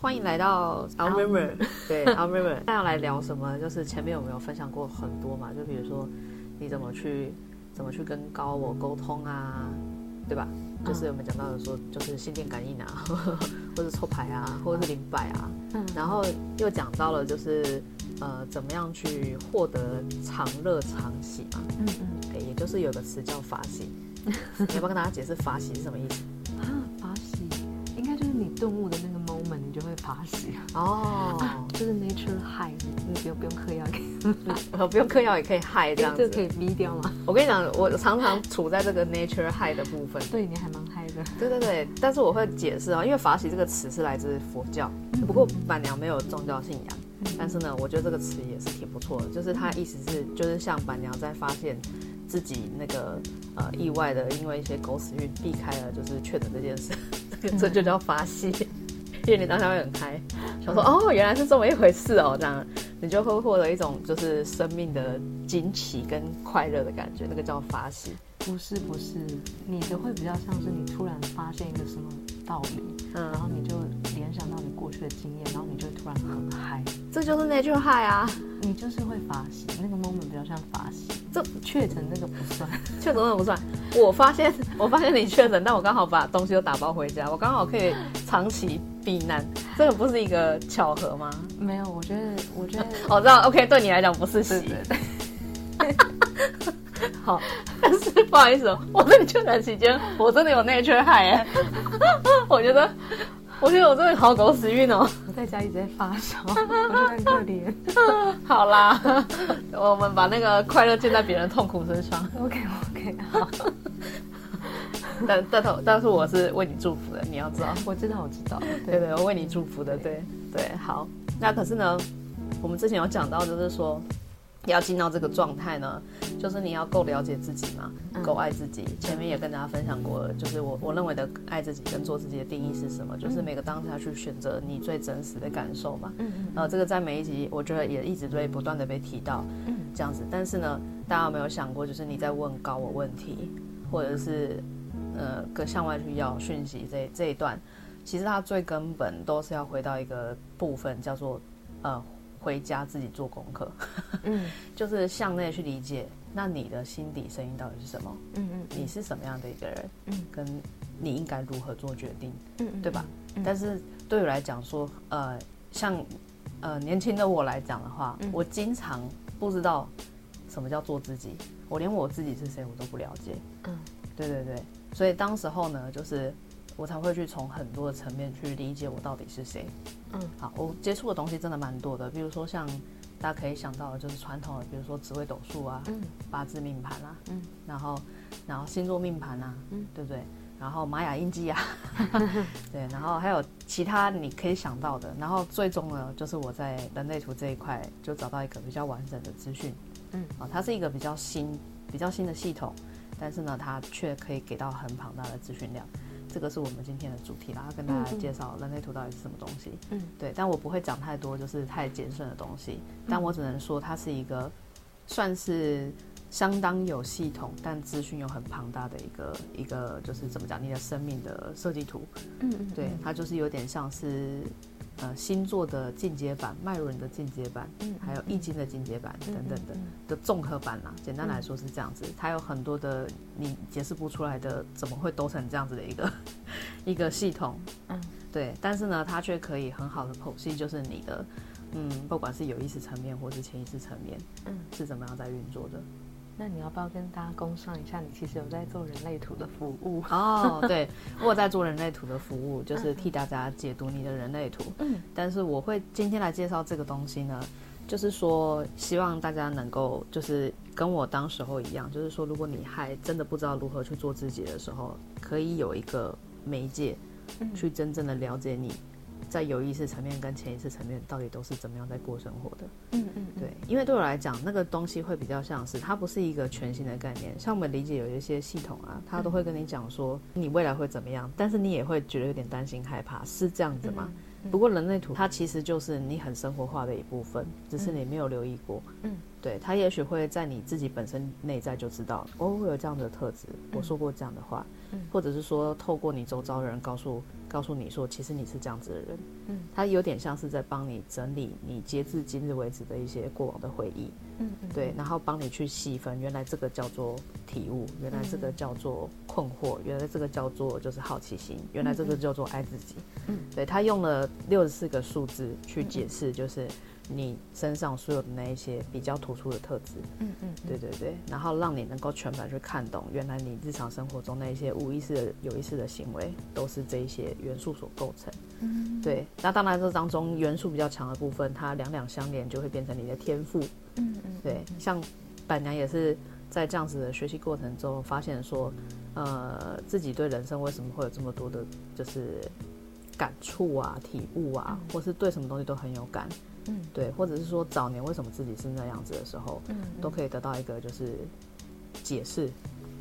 欢迎来到 Our River，对 Our River，那要来聊什么？就是前面有没有分享过很多嘛？就比如说你怎么去怎么去跟高我沟通啊，对吧？就是我们讲到的说，就是心电感应啊，或者抽牌啊，或者是灵摆啊。嗯。然后又讲到了就是呃，怎么样去获得长乐长喜嘛？嗯嗯。对，也就是有个词叫法喜。你要不要跟大家解释法喜是什么意思？啊，法喜应该就是你顿悟的那个。你就会法喜哦、啊，就是 nature high，你不用不用嗑药，可 以，不用嗑药也可以 high 这样子，这、可以逼掉吗？我跟你讲，我常常处在这个 nature high 的部分，对你还蛮 high 的，对对对，但是我会解释啊，因为法喜这个词是来自佛教，不过板娘没有宗教信仰，但是呢，我觉得这个词也是挺不错的，就是它意思是，就是像板娘在发现自己那个呃意外的，因为一些狗屎运避开了，就是确诊这件事，这就叫法喜。因为你当下会很嗨，想说哦，原来是这么一回事哦，这样你就会获得一种就是生命的惊奇跟快乐的感觉，那个叫发喜。不是不是，你的会比较像是你突然发现一个什么道理，嗯，然后你就联想到你过去的经验，然后你就突然很嗨，这就是 nature high 啊，你就是会法喜，那个 moment 比较像法喜。这确诊那个不算，确诊那个不算。我发现 我发现你确诊，但我刚好把东西都打包回家，我刚好可以长期避难，这个不是一个巧合吗？没有，我觉得我觉得我知道，OK，对你来讲不是喜。好，但是不好意思，我在你确诊期间，我真的有 nature high 哎，我觉得，我觉得我真的好狗屎运哦，我在家一直在发烧，我觉得很可怜。好啦，我们把那个快乐建在别人痛苦身上。OK OK，好。但但但是我是为你祝福的，你要知道，我知道我知道，对对，我为你祝福的，对对。好，那可是呢，我们之前有讲到，就是说。要进到这个状态呢，就是你要够了解自己嘛，够爱自己。前面也跟大家分享过了，就是我我认为的爱自己跟做自己的定义是什么，就是每个当下去选择你最真实的感受嘛。嗯嗯。呃，这个在每一集我觉得也一直会不断的被提到，嗯，这样子。但是呢，大家有没有想过，就是你在问高我问题，或者是呃，跟向外去要讯息这这一段，其实它最根本都是要回到一个部分，叫做呃。回家自己做功课，嗯，就是向内去理解，那你的心底声音到底是什么？嗯嗯，你是什么样的一个人？嗯，跟你应该如何做决定？嗯，对吧？嗯，但是对我来讲说，呃，像呃年轻的我来讲的话，嗯，我经常不知道什么叫做自己，我连我自己是谁我都不了解。嗯，对对对，所以当时候呢，就是。我才会去从很多的层面去理解我到底是谁。嗯，好，我接触的东西真的蛮多的，比如说像大家可以想到的，就是传统的，比如说紫微斗数啊，嗯，八字命盘啊，嗯，然后然后星座命盘啊，嗯，对不对？然后玛雅印记啊，对，然后还有其他你可以想到的，然后最终呢，就是我在人类图这一块就找到一个比较完整的资讯。嗯，啊，它是一个比较新、比较新的系统，但是呢，它却可以给到很庞大的资讯量。这个是我们今天的主题啦，要跟大家介绍人类图到底是什么东西。嗯，对，但我不会讲太多，就是太艰深的东西。但我只能说，它是一个算是相当有系统，但资讯又很庞大的一个一个，就是怎么讲，你的生命的设计图。嗯，对，它就是有点像是。呃，星座的进阶版，脉轮的进阶版，嗯，还有易经的进阶版等等的的综合版啦。简单来说是这样子，它有很多的你解释不出来的，怎么会都成这样子的一个一个系统？嗯，对。但是呢，它却可以很好的剖析，就是你的，嗯，不管是有意识层面或是潜意识层面，嗯，是怎么样在运作的。那你要不要跟大家工商一下？你其实有在做人类图的服务哦。对，我在做人类图的服务，就是替大家解读你的人类图。嗯，但是我会今天来介绍这个东西呢，就是说希望大家能够就是跟我当时候一样，就是说如果你还真的不知道如何去做自己的时候，可以有一个媒介，去真正的了解你。在有意识层面跟潜意识层面，到底都是怎么样在过生活的？嗯嗯，对，因为对我来讲，那个东西会比较像是，它不是一个全新的概念。像我们理解有一些系统啊，它都会跟你讲说你未来会怎么样，但是你也会觉得有点担心害怕，是这样子吗？不过人类图它其实就是你很生活化的一部分，只是你没有留意过。嗯，对，它也许会在你自己本身内在就知道，哦，会有这样的特质，我说过这样的话，或者是说透过你周遭的人告诉。告诉你说，其实你是这样子的人。嗯，他有点像是在帮你整理你截至今日为止的一些过往的回忆。嗯，嗯对，然后帮你去细分，原来这个叫做体悟，原来这个叫做困惑，原来这个叫做就是好奇心，原来这个叫做爱自己。嗯，对，他用了六十四个数字去解释，就是。你身上所有的那一些比较突出的特质，嗯嗯，对对对，然后让你能够全盘去看懂，原来你日常生活中那一些无意识的、有意识的行为，都是这一些元素所构成。嗯，对。那当然，这当中元素比较强的部分，它两两相连，就会变成你的天赋。嗯嗯，对。像板娘也是在这样子的学习过程中，发现说，呃，自己对人生为什么会有这么多的，就是感触啊、体悟啊，或是对什么东西都很有感。嗯，对，或者是说早年为什么自己是那样子的时候，嗯，嗯，都可以得到一个就是解释，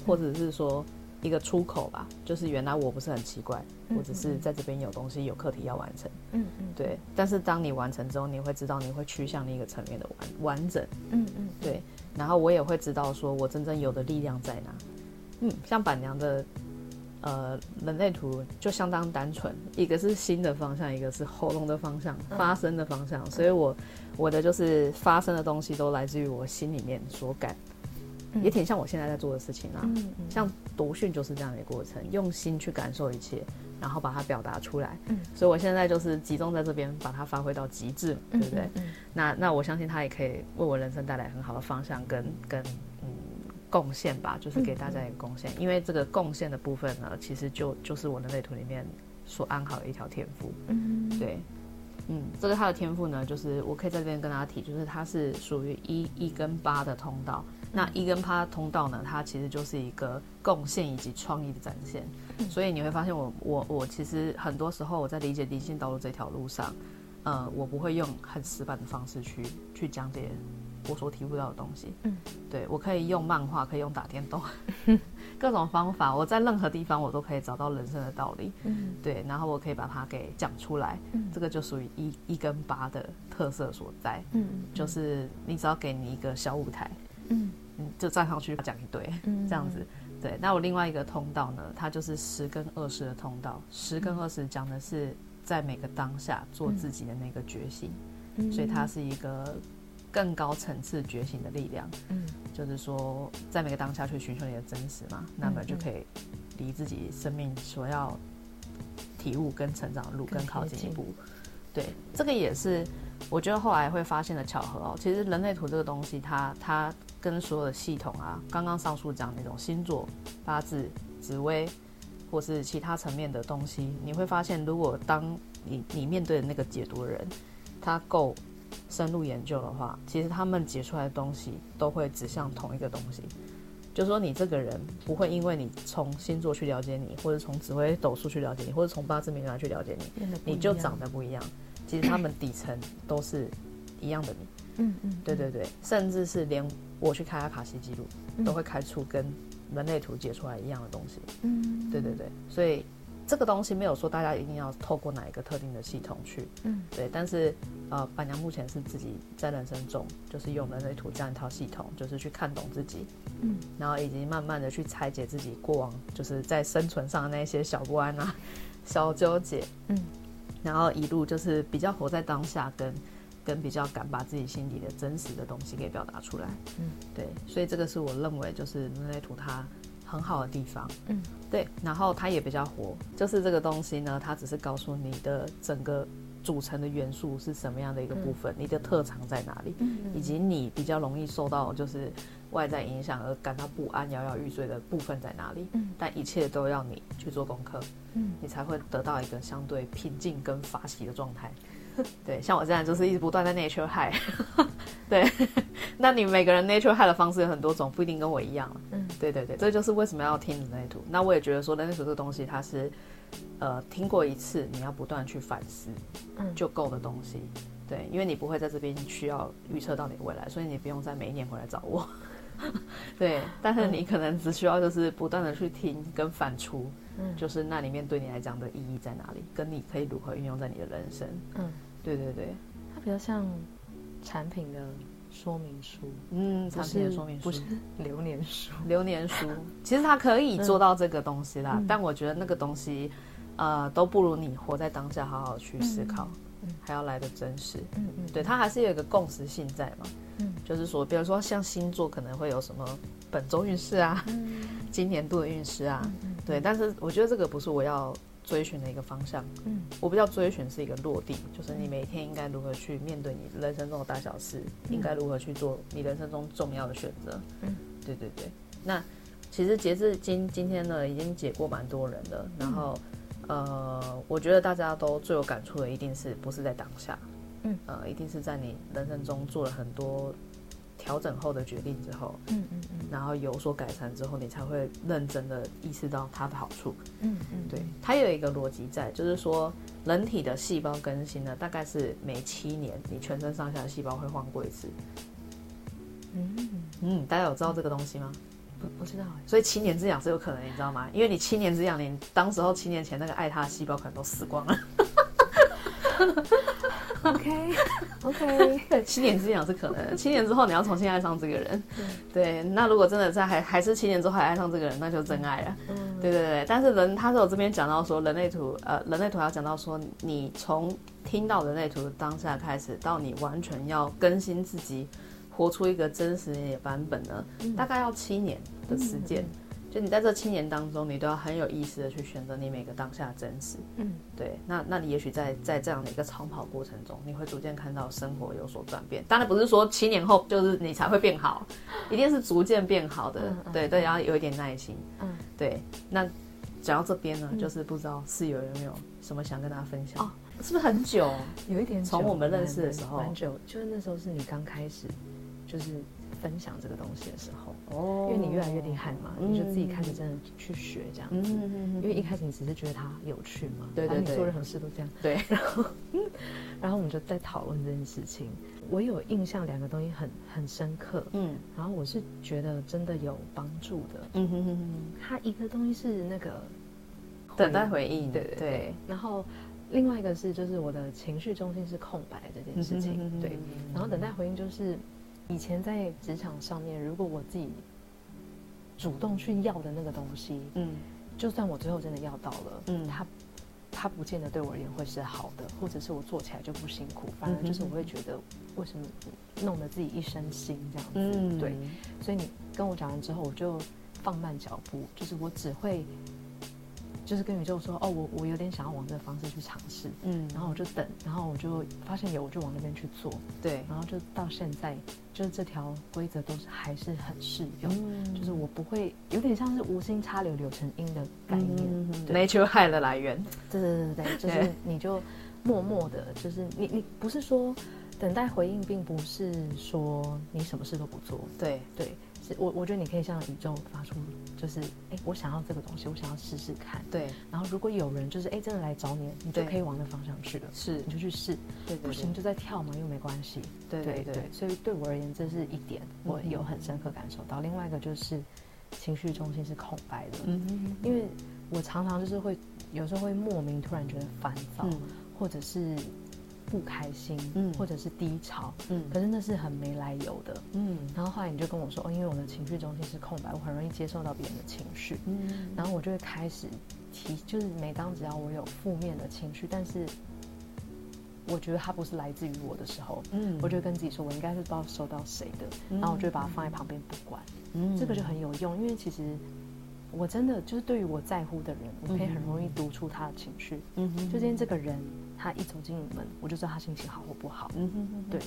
或者是说一个出口吧，就是原来我不是很奇怪，我只是在这边有东西有课题要完成，嗯嗯，对。但是当你完成之后，你会知道你会趋向另一个层面的完完整，嗯嗯，对。然后我也会知道说我真正有的力量在哪，嗯，像板娘的。呃，人类图就相当单纯，一个是心的方向，一个是喉咙的方向，发声的方向。嗯、所以我我的就是发声的东西都来自于我心里面所感，嗯、也挺像我现在在做的事情啊。嗯嗯、像读讯就是这样的一个过程，用心去感受一切，然后把它表达出来。嗯、所以我现在就是集中在这边，把它发挥到极致，对不对？那那我相信它也可以为我人生带来很好的方向跟跟。贡献吧，就是给大家一个贡献，嗯、因为这个贡献的部分呢，其实就就是我人类图里面所安好的一条天赋。嗯，对，嗯，这个他的天赋呢，就是我可以在这边跟大家提，就是它是属于一一跟八的通道。嗯、那一跟八通道呢，它其实就是一个贡献以及创意的展现。嗯、所以你会发现我，我我我其实很多时候我在理解灵性道路这条路上，呃，我不会用很死板的方式去去讲解。我所体悟到的东西，嗯，对，我可以用漫画，可以用打电动，各种方法，我在任何地方我都可以找到人生的道理，嗯，对，然后我可以把它给讲出来，嗯，这个就属于一一跟八的特色所在，嗯，就是你只要给你一个小舞台，嗯，就站上去讲一堆，嗯，这样子，对。那我另外一个通道呢，它就是十跟二十的通道，十跟二十讲的是在每个当下做自己的那个觉醒，所以它是一个。更高层次觉醒的力量，嗯，就是说，在每个当下去寻求你的真实嘛，嗯、那么就可以离自己生命所要体悟跟成长的路更靠近一步。对，这个也是我觉得后来会发现的巧合哦。其实人类图这个东西它，它它跟所有的系统啊，刚刚上述讲那种星座、八字、紫微，或是其他层面的东西，你会发现，如果当你你面对的那个解读的人，他够。深入研究的话，其实他们解出来的东西都会指向同一个东西，就是说你这个人不会因为你从星座去了解你，或者从紫微斗数去了解你，或者从八字命来去了解你，你就长得不一样。其实他们底层都是一样的你。嗯嗯，对对对，甚至是连我去开阿卡西记录，都会开出跟人类图解出来一样的东西。嗯，对对对，所以。这个东西没有说大家一定要透过哪一个特定的系统去，嗯，对，但是呃，板娘目前是自己在人生中，就是用人类图这样一套系统，就是去看懂自己，嗯，然后以及慢慢的去拆解自己过往就是在生存上的那些小不安啊、小纠结，嗯，然后一路就是比较活在当下跟，跟跟比较敢把自己心里的真实的东西给表达出来，嗯，对，所以这个是我认为就是人类图它。很好的地方，嗯，对，然后它也比较活，就是这个东西呢，它只是告诉你的整个组成的元素是什么样的一个部分，嗯、你的特长在哪里，嗯，以及你比较容易受到就是外在影响而感到不安、摇摇欲坠的部分在哪里，嗯，但一切都要你去做功课，嗯，你才会得到一个相对平静跟发喜的状态。对，像我这样就是一直不断在 nature high，对，那你每个人 nature high 的方式有很多种，不一定跟我一样。嗯，对对对，这就是为什么要听人类图。那我也觉得说人类图这个东西，它是呃听过一次，你要不断去反思，嗯，就够的东西。对，因为你不会在这边需要预测到你的未来，所以你不用再每一年回来找我。对，但是你可能只需要就是不断的去听跟反刍，嗯，就是那里面对你来讲的意义在哪里，跟你可以如何运用在你的人生，嗯。对对对，它比较像产品的说明书，嗯，产品的说明书不是。流年书。流年书。其实它可以做到这个东西啦，嗯、但我觉得那个东西，呃，都不如你活在当下，好好去思考，嗯，还要来的真实，嗯嗯，对，它还是有一个共识性在嘛，嗯，就是说，比如说像星座可能会有什么本周运势啊，嗯，今年度的运势啊，嗯，对，但是我觉得这个不是我要追寻的一个方向，嗯，我比较追寻是一个落地，就是你每天应该如何去面对你人生中的大小事，应该如何去做你人生中重要的选择，嗯，对对对，那其实截至今今天呢，已经解过蛮多人的，然后。呃，我觉得大家都最有感触的，一定是不是在当下，嗯，呃，一定是在你人生中做了很多调整后的决定之后，嗯嗯嗯，然后有所改善之后，你才会认真的意识到它的好处，嗯嗯，对，它有一个逻辑在，就是说人体的细胞更新呢，大概是每七年，你全身上下的细胞会换过一次，嗯嗯，大家有知道这个东西吗？不不知道，所以七年之痒是有可能，你知道吗？因为你七年之痒，你当时候七年前那个爱他的细胞可能都死光了。OK OK，对，七年之痒是可能，七年之后你要重新爱上这个人。对，对，那如果真的在还还是七年之后还爱上这个人，那就真爱了。嗯，对对对。但是人，他是我这边讲到说，人类图，呃，人类图要讲到说，你从听到人类图的当下开始，到你完全要更新自己。活出一个真实的版本呢，嗯、大概要七年的时间。嗯、就你在这七年当中，你都要很有意识的去选择你每个当下的真实。嗯，对。那那你也许在在这样的一个长跑过程中，你会逐渐看到生活有所转变。当然不是说七年后就是你才会变好，一定是逐渐变好的。嗯、对对，然后有一点耐心。嗯，对。那讲到这边呢，嗯、就是不知道室友有没有什么想跟大家分享？哦，是不是很久？有一点久。从我们认识的时候，很久。就是那时候是你刚开始。就是分享这个东西的时候，哦，因为你越来越厉害嘛，嗯、你就自己开始真的去学这样子。嗯嗯嗯。因为一开始你只是觉得它有趣嘛，对对对，做任何事都这样。对。然后，然后我们就在讨论这件事情。我有印象，两个东西很很深刻。嗯。然后我是觉得真的有帮助的。嗯哼哼哼。它一个东西是那个等待回应，对对对。对然后另外一个是就是我的情绪中心是空白这件事情。对。然后等待回应就是。以前在职场上面，如果我自己主动去要的那个东西，嗯，就算我最后真的要到了，嗯，他他不见得对我而言会是好的，或者是我做起来就不辛苦，反而就是我会觉得为什么弄得自己一身腥这样子，嗯，对，所以你跟我讲完之后，我就放慢脚步，就是我只会。就是跟宇宙说哦，我我有点想要往这个方式去尝试，嗯，然后我就等，然后我就发现有，我就往那边去做，对，然后就到现在，就是这条规则都是还是很适用，嗯，就是我不会有点像是无心插柳柳成荫的概念，嗯，nature high 的来源，对对对对，就是你就默默的，就是你你不是说等待回应，并不是说你什么事都不做，对对。是我我觉得你可以向宇宙发出，就是哎，我想要这个东西，我想要试试看。对。然后如果有人就是哎真的来找你，你就可以往那方向去了。是，你就去试。对对。不行就再跳嘛，又没关系。对对对。所以对我而言，这是一点我有很深刻感受到。另外一个就是情绪中心是空白的。嗯嗯。因为我常常就是会有时候会莫名突然觉得烦躁，或者是。不开心，嗯，或者是低潮，嗯，可是那是很没来由的，嗯。然后后来你就跟我说，哦，因为我的情绪中心是空白，我很容易接受到别人的情绪，嗯。然后我就会开始提，就是每当只要我有负面的情绪，但是我觉得它不是来自于我的时候，嗯，我就跟自己说，我应该是不知道收到谁的，然后我就会把它放在旁边不管，嗯，这个就很有用，因为其实我真的就是对于我在乎的人，我可以很容易读出他的情绪，嗯哼，就今天这个人。他一走进门，我就知道他心情好或不好。嗯哼哼，对，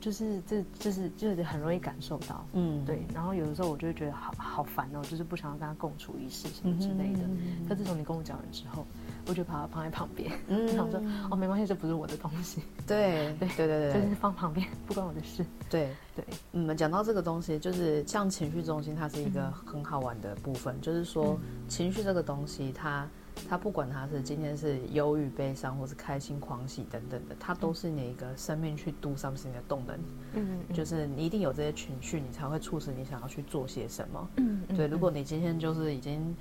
就是这，就是就是很容易感受到。嗯，对。然后有的时候我就会觉得好好烦哦，就是不想要跟他共处一室什么之类的。嗯、可自从你跟我讲完之后，我就把它放在旁边。嗯，然后说哦，没关系，这不是我的东西。对 对对对对，就是放旁边，不关我的事。对对，嗯，讲到这个东西，就是像情绪中心，它是一个很好玩的部分，嗯、就是说情绪这个东西，它。他不管他是今天是忧郁、悲伤，或是开心、狂喜等等的，他都是你一个生命去 do something 的动能。嗯，就是你一定有这些情绪，你才会促使你想要去做些什么。嗯，对。如果你今天就是已经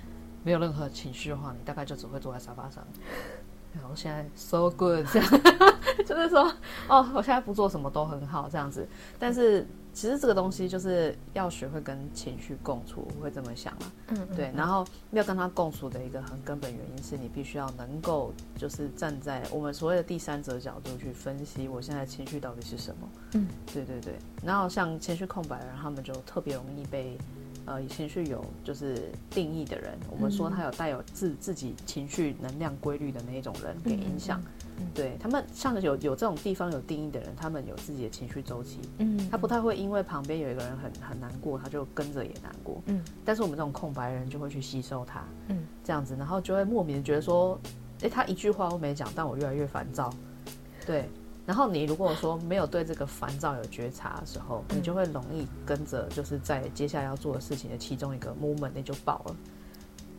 没有任何情绪的话，你大概就只会坐在沙发上。然后现在 so good，这样 就是说哦，我现在不做什么都很好这样子。但是其实这个东西就是要学会跟情绪共处，我会这么想啊。嗯，对。然后要跟他共处的一个很根本原因是你必须要能够就是站在我们所谓的第三者角度去分析我现在情绪到底是什么。嗯，对对对。然后像情绪空白的人，他们就特别容易被。呃，情绪有就是定义的人，我们说他有带有自自己情绪能量规律的那一种人给影响，对他们像有有这种地方有定义的人，他们有自己的情绪周期，嗯，他不太会因为旁边有一个人很很难过，他就跟着也难过，嗯，但是我们这种空白人就会去吸收他，嗯，这样子，然后就会莫名的觉得说，哎，他一句话都没讲，但我越来越烦躁，对。然后你如果说没有对这个烦躁有觉察的时候，你就会容易跟着就是在接下来要做的事情的其中一个 moment，那就爆了。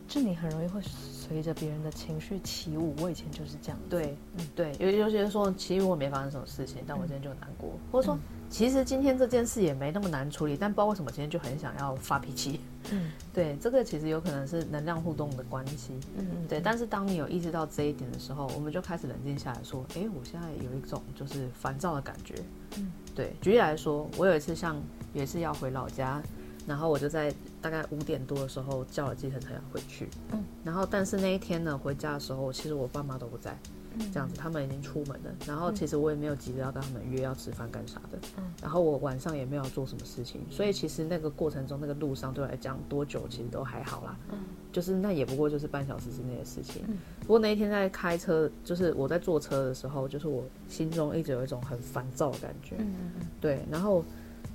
就你很容易会随着别人的情绪起舞。我以前就是这样。对，嗯，对，有有些人说，其实我没发生什么事情，但我今天就很难过，或者说。其实今天这件事也没那么难处理，但不知道为什么今天就很想要发脾气。嗯，对，这个其实有可能是能量互动的关系。嗯嗯，对。但是当你有意识到这一点的时候，我们就开始冷静下来说：“哎，我现在有一种就是烦躁的感觉。”嗯，对。举例来说，我有一次像也是要回老家，然后我就在大概五点多的时候叫了计程车要回去。嗯，然后但是那一天呢，回家的时候其实我爸妈都不在。这样子，他们已经出门了。然后其实我也没有急着要跟他们约要吃饭干啥的。嗯然后我晚上也没有做什么事情，所以其实那个过程中，那个路上对我来讲多久其实都还好啦。嗯就是那也不过就是半小时之内的事情。不过那一天在开车，就是我在坐车的时候，就是我心中一直有一种很烦躁的感觉。嗯对，然后。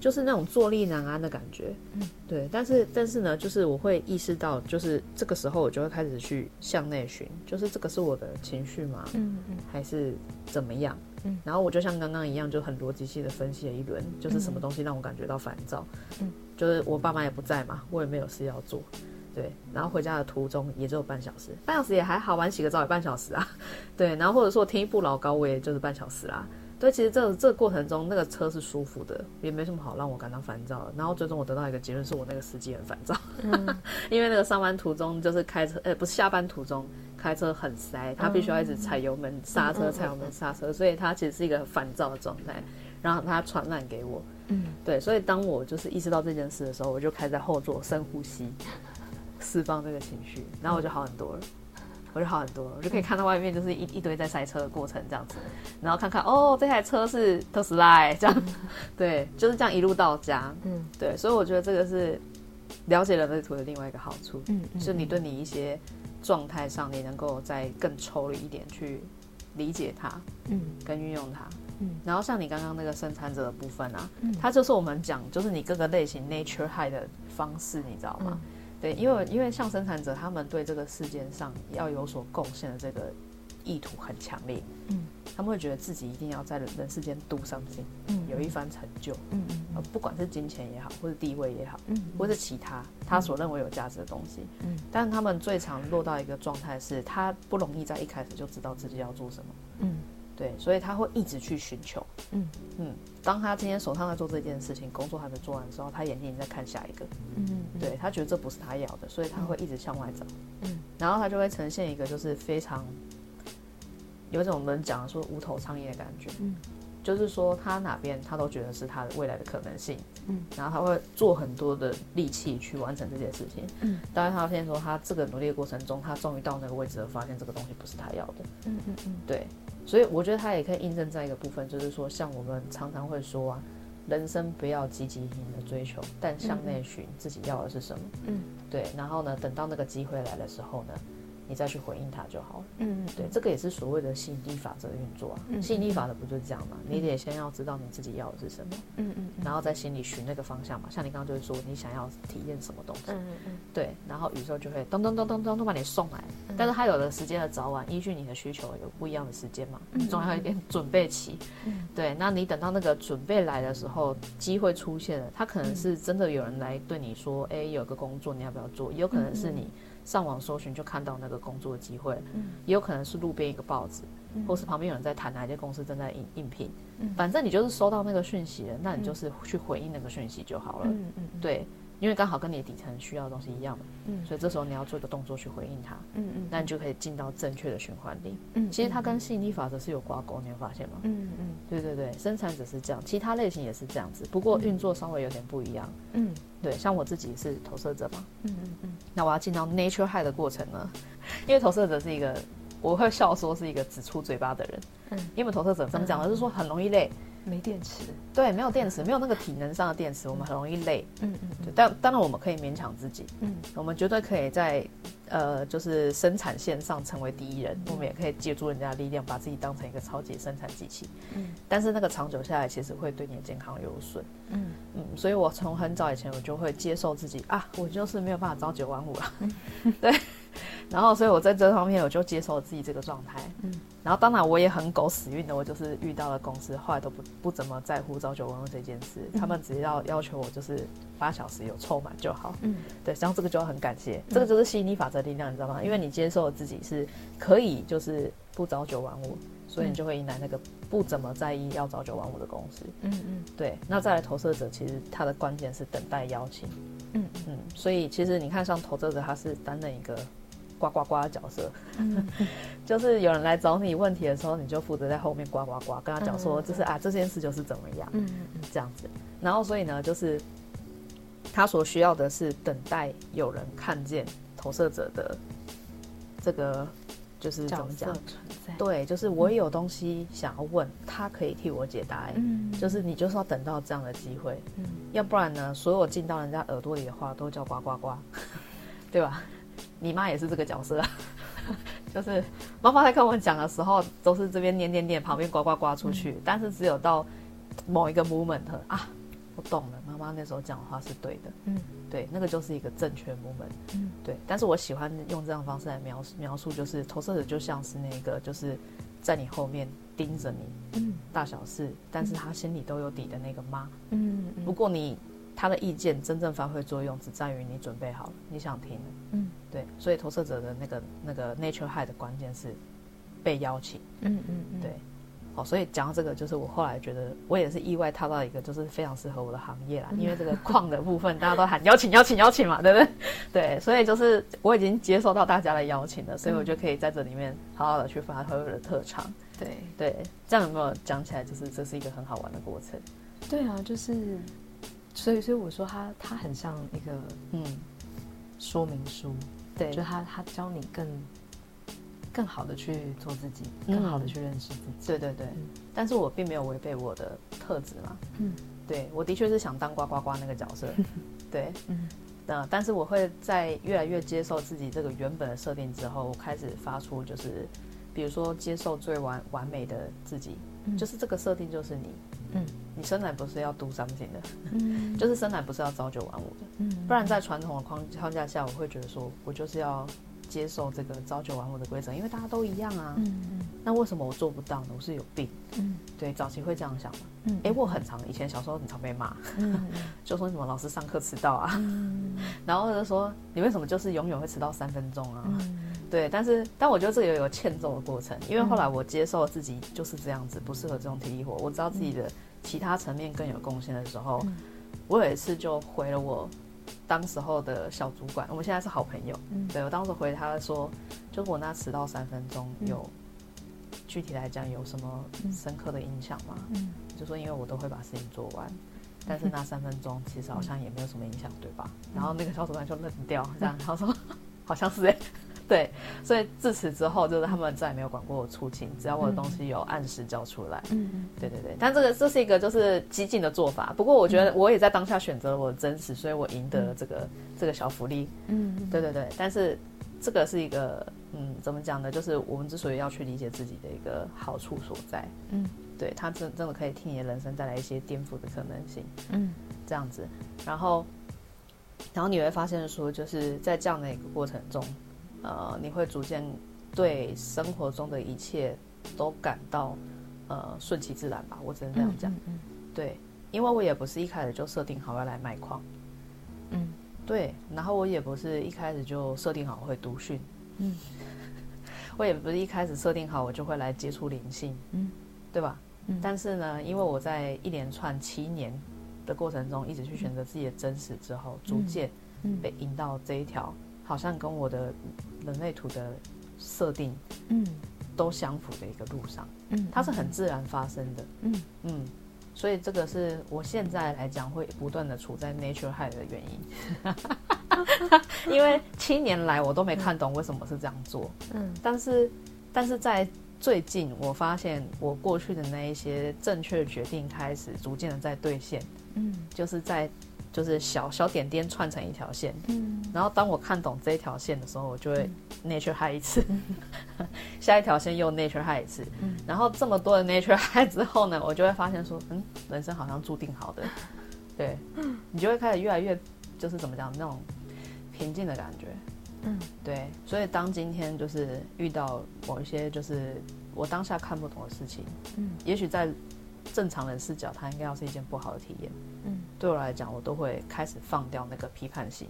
就是那种坐立难安的感觉，嗯，对，但是但是呢，就是我会意识到，就是这个时候我就会开始去向内寻，就是这个是我的情绪吗？嗯嗯，还是怎么样？嗯，然后我就像刚刚一样，就很逻辑性的分析了一轮，就是什么东西让我感觉到烦躁？嗯，就是我爸妈也不在嘛，我也没有事要做，对，然后回家的途中也只有半小时，半小时也还好，晚洗个澡也半小时啊，对，然后或者说我听一部老高，我也就是半小时啦。所以其实这个、这个过程中，那个车是舒服的，也没什么好让我感到烦躁的。然后最终我得到一个结论，是我那个司机很烦躁，嗯、因为那个上班途中就是开车，呃，不是下班途中开车很塞，他必须要一直踩油门刹车，踩油门刹车，所以他其实是一个很烦躁的状态。然后他传染给我，嗯，对，所以当我就是意识到这件事的时候，我就开始在后座深呼吸，释放这个情绪，然后我就好很多了。我就好很多，我就可以看到外面就是一一堆在塞车的过程这样子，然后看看哦，这台车是特斯拉这样，对，就是这样一路到家，嗯，对，所以我觉得这个是了解人类图的另外一个好处，嗯，是你对你一些状态上，你能够再更抽离一点去理解它，嗯，跟运用它，嗯，然后像你刚刚那个生产者的部分啊，嗯，它就是我们讲就是你各个类型 nature high 的方式，你知道吗？嗯对，因为因为像生产者，他们对这个世界上要有所贡献的这个意图很强烈，嗯，他们会觉得自己一定要在人世间 do something，嗯，有一番成就，嗯嗯，不管是金钱也好，或是地位也好，嗯，或是其他他所认为有价值的东西，嗯，但他们最常落到一个状态是，他不容易在一开始就知道自己要做什么，嗯。对，所以他会一直去寻求，嗯。嗯。当他今天手上在做这件事情，工作还没做完的时候，他眼睛在看下一个，嗯，嗯，对，他觉得这不是他要的，所以他会一直向外找，嗯。然后他就会呈现一个就是非常有一种我们讲的说无头苍蝇的感觉，嗯，就是说他哪边他都觉得是他的未来的可能性，嗯。然后他会做很多的力气去完成这件事情，嗯。当然他发现说他这个努力的过程中，他终于到那个位置了，发现这个东西不是他要的，嗯嗯嗯，对。所以我觉得他也可以印证在一个部分，就是说，像我们常常会说啊，人生不要积极性的追求，但向内寻自己要的是什么。嗯，对。然后呢，等到那个机会来的时候呢，你再去回应他就好了。嗯，对，这个也是所谓的吸引力法则运作啊。吸引力法则不就是这样吗？你得先要知道你自己要的是什么，嗯嗯，然后在心里寻那个方向嘛。像你刚刚就是说，你想要体验什么东西，嗯嗯，对，然后宇宙就会咚咚咚咚咚咚把你送来。但是它有的时间的早晚，依据你的需求有不一样的时间嘛，总要有一点准备期。对，那你等到那个准备来的时候，机会出现了，它可能是真的有人来对你说，哎，有个工作你要不要做？也有可能是你。上网搜寻就看到那个工作机会，嗯，也有可能是路边一个报纸，嗯，或是旁边有人在谈哪一间公司正在应应聘，嗯，反正你就是收到那个讯息了，那你就是去回应那个讯息就好了，嗯嗯，对。因为刚好跟你的底层需要的东西一样嘛，嗯，所以这时候你要做一个动作去回应它，嗯嗯，那你就可以进到正确的循环里，嗯，其实它跟吸引力法则是有挂钩，你有发现吗？嗯嗯，对对对，生产者是这样，其他类型也是这样子，不过运作稍微有点不一样，嗯，对，像我自己是投射者嘛，嗯嗯嗯，那我要进到 nature high 的过程呢，因为投射者是一个，我会笑说是一个只出嘴巴的人，嗯，因为投射者怎么讲呢？就是说很容易累。没电池，对，没有电池，没有那个体能上的电池，我们很容易累。嗯嗯，对，但当然我们可以勉强自己。嗯，我们绝对可以在呃，就是生产线上成为第一人。我们也可以借助人家的力量，把自己当成一个超级生产机器。嗯，但是那个长久下来，其实会对你的健康有损。嗯嗯，所以我从很早以前，我就会接受自己啊，我就是没有办法朝九晚五了。对。然后，所以我在这方面我就接受了自己这个状态。嗯，然后当然我也很狗屎运的，我就是遇到了公司，后来都不不怎么在乎朝九晚五这件事。嗯、他们只要要求我就是八小时有凑满就好。嗯，对，然后这个就很感谢，这个就是吸引力法则力量，你知道吗？因为你接受了自己是可以就是不朝九晚五，所以你就会迎来那个不怎么在意要朝九晚五的公司。嗯嗯，对。那再来投射者，其实他的关键是等待邀请。嗯嗯，所以其实你看，像投射者，他是担任一个。呱呱呱的角色，嗯、就是有人来找你问题的时候，你就负责在后面呱呱呱，跟他讲说，就是啊，这件事就是怎么样，嗯嗯，这样子。然后所以呢，就是他所需要的是等待有人看见投射者的这个，就是怎么讲？对，就是我也有东西想要问，他可以替我解答。嗯，就是你就是要等到这样的机会，嗯，要不然呢，所有进到人家耳朵里的话都叫呱呱呱，对吧？你妈也是这个角色，就是妈妈在跟我们讲的时候，都是这边念念念，旁边呱呱呱出去。嗯、但是只有到某一个 moment 啊，我懂了，妈妈那时候讲的话是对的。嗯，对，那个就是一个正确 moment。嗯，对。但是我喜欢用这样的方式来描述描述，就是投射者就像是那个，就是在你后面盯着你，嗯，大小事，但是他心里都有底的那个妈。嗯，如果你。他的意见真正发挥作用，只在于你准备好了，你想听。嗯，对，所以投射者的那个那个 nature high 的关键是被邀请。嗯嗯嗯，对。好，所以讲到这个，就是我后来觉得，我也是意外踏到一个就是非常适合我的行业啦。因为这个矿的部分，大家都喊邀请邀请邀请嘛，对不对？对，所以就是我已经接受到大家的邀请了，所以我就可以在这里面好好的去发挥我的特长。对对，这样有没有讲起来？就是这是一个很好玩的过程。对啊，就是。所以，所以我说他他很像一个嗯说明书，对，就他他教你更更好的去做自己，更好的去认识自己。对对对，嗯、但是我并没有违背我的特质嘛。嗯，对，我的确是想当呱呱呱那个角色。对，嗯，那但是我会在越来越接受自己这个原本的设定之后，我开始发出就是，比如说接受最完完美的自己，嗯、就是这个设定就是你。嗯，你生来不是要 do something 的，嗯，就是生来不是要朝九晚五的，嗯，不然在传统的框框架下，我会觉得说我就是要接受这个朝九晚五的规则，因为大家都一样啊，嗯嗯，那为什么我做不到呢？我是有病，嗯，对，早期会这样想嘛，嗯，哎，我很常以前小时候很常被骂，嗯，就说什么老师上课迟到啊，嗯，然后就说你为什么就是永远会迟到三分钟啊？嗯，对，但是但我觉得这个有欠揍的过程，因为后来我接受自己就是这样子，不适合这种体力活，我知道自己的。其他层面更有贡献的时候，嗯、我有一次就回了我当时候的小主管，我们现在是好朋友。嗯、对，我当时回他说，就我那迟到三分钟有，嗯、具体来讲有什么深刻的影响吗？嗯、就说因为我都会把事情做完，但是那三分钟其实好像也没有什么影响，对吧？嗯、然后那个小主管就愣掉，这样 他说好像是哎。对，所以自此之后，就是他们再也没有管过我出勤，只要我的东西有按时交出来。嗯嗯，对对对。但这个这是一个就是激进的做法，不过我觉得我也在当下选择了我的真实，所以我赢得了这个、嗯、这个小福利。嗯，对对对。但是这个是一个嗯，怎么讲呢？就是我们之所以要去理解自己的一个好处所在。嗯，对，它真真的可以替你的人生带来一些颠覆的可能性。嗯，这样子，然后然后你会发现说，就是在这样的一个过程中。呃，你会逐渐对生活中的一切都感到呃顺其自然吧？我只能这样讲。嗯，嗯，对，因为我也不是一开始就设定好要来卖矿。嗯，对，然后我也不是一开始就设定好我会读讯。嗯，我也不是一开始设定好我就会来接触灵性。嗯，对吧？嗯，但是呢，因为我在一连串七年的过程中，一直去选择自己的真实之后，逐渐被引到这一条好像跟我的人类图的设定，嗯，都相符的一个路上，嗯，它是很自然发生的，嗯。嗯，所以这个是我现在来讲会不断的处在 nature high 的原因，因为七年来我都没看懂为什么是这样做，嗯，但是但是在最近我发现我过去的那一些正确的决定开始逐渐的在兑现，嗯，就是在。就是小小点点串成一条线，嗯，然后当我看懂这一条线的时候，我就会 nature high 一次，嗯、下一条线又 nature high 一次，嗯，然后这么多的 nature high 之后呢，我就会发现说，嗯，人生好像注定好的，对，嗯你就会开始越来越就是怎么讲那种平静的感觉，嗯，对，所以当今天就是遇到某一些就是我当下看不懂的事情，嗯，也许在。正常人视角，它应该要是一件不好的体验。嗯，对我来讲，我都会开始放掉那个批判心。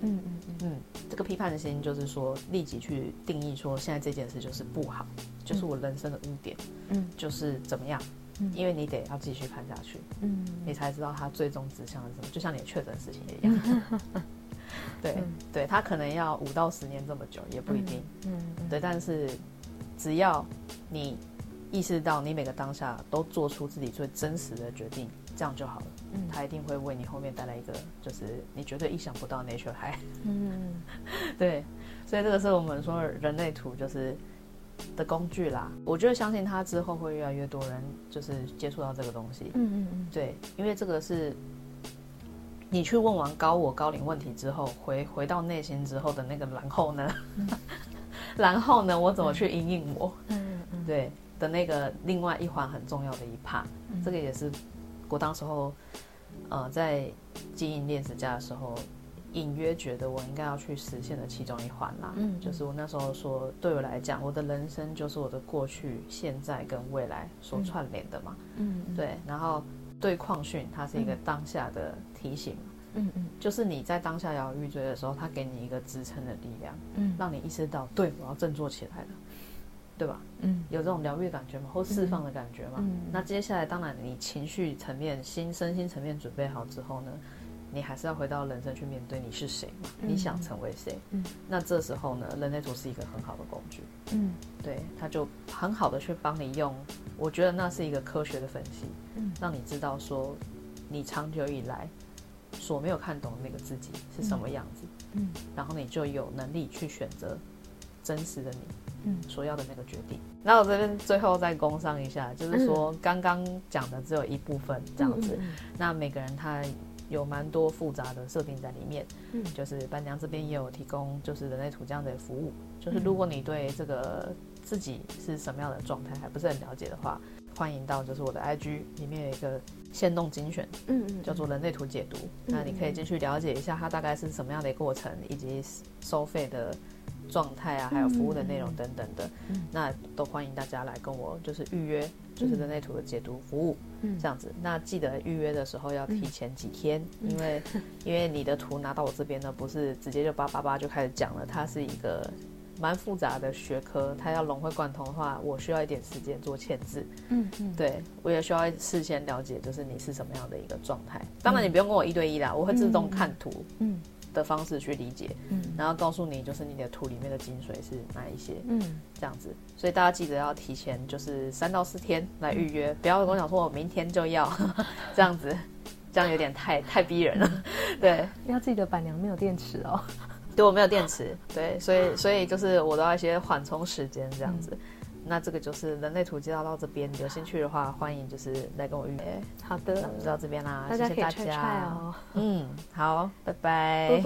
嗯嗯嗯，嗯，这个批判的心就是说，立即去定义说，现在这件事就是不好，就是我人生的污点。嗯，就是怎么样？嗯，因为你得要继续看下去。嗯，你才知道它最终指向是什么。就像你确诊事情一 样。对对，他可能要五到十年这么久，也不一定。嗯，对，但是只要你。意识到你每个当下都做出自己最真实的决定，这样就好了。嗯，他一定会为你后面带来一个，就是你绝对意想不到的 nature high。嗯，对，所以这个是我们说人类图就是的工具啦。我就相信他之后会越来越多人就是接触到这个东西。嗯嗯嗯，对，因为这个是你去问完高我高龄问题之后，回回到内心之后的那个然后呢？嗯、然后呢？我怎么去应应我？嗯嗯，对。的那个另外一环很重要的一 part，、嗯、这个也是我当时候，呃，在经营恋食家的时候，隐约觉得我应该要去实现的其中一环啦。嗯，就是我那时候说，对我来讲，我的人生就是我的过去、现在跟未来所串联的嘛。嗯，对。然后对矿训，它是一个当下的提醒。嗯嗯，就是你在当下摇摇欲坠的时候，它给你一个支撑的力量，嗯，让你意识到，对，我要振作起来了。对吧？嗯，有这种疗愈感觉嘛？或释放的感觉嘛？嗯，那接下来，当然你情绪层面、心身心层面准备好之后呢，你还是要回到人生去面对你是谁嘛？嗯，你想成为谁？嗯，那这时候呢，人类图是一个很好的工具。嗯，对，它就很好的去帮你用，我觉得那是一个科学的分析，嗯，让你知道说你长久以来所没有看懂的那个自己是什么样子，嗯，然后你就有能力去选择真实的你。嗯，所要的那个决定。那我这边最后再工商一下，就是说刚刚讲的只有一部分这样子。那每个人他有蛮多复杂的设定在里面。嗯，就是伴娘这边也有提供，就是人类图这样的服务。就是如果你对这个自己是什么样的状态还不是很了解的话，欢迎到就是我的 IG 里面有一个限动精选，嗯嗯，叫做人类图解读。那你可以进去了解一下它大概是什么样的一个过程，以及收费的。状态啊，还有服务的内容等等的，嗯、那都欢迎大家来跟我就是预约，就是人类图的解读服务，嗯、这样子。那记得预约的时候要提前几天，嗯、因为 因为你的图拿到我这边呢，不是直接就叭叭叭就开始讲了，它是一个蛮复杂的学科，它要融会贯通的话，我需要一点时间做签字。嗯嗯，对我也需要事先了解，就是你是什么样的一个状态。当然你不用跟我一对一啦，我会自动看图。嗯。嗯的方式去理解，嗯，然后告诉你就是你的土里面的精髓是哪一些，嗯，这样子，所以大家记得要提前就是三到四天来预约，嗯、不要跟我讲说我明天就要 这样子，这样有点太太逼人了，对，要记得板娘没有电池哦，对，我没有电池，对，所以所以就是我都要一些缓冲时间这样子。嗯那这个就是人类图介绍到这边，有兴趣的话，欢迎就是来跟我预约。好的，那就到这边啦，谢谢大家。嗯，好，拜拜。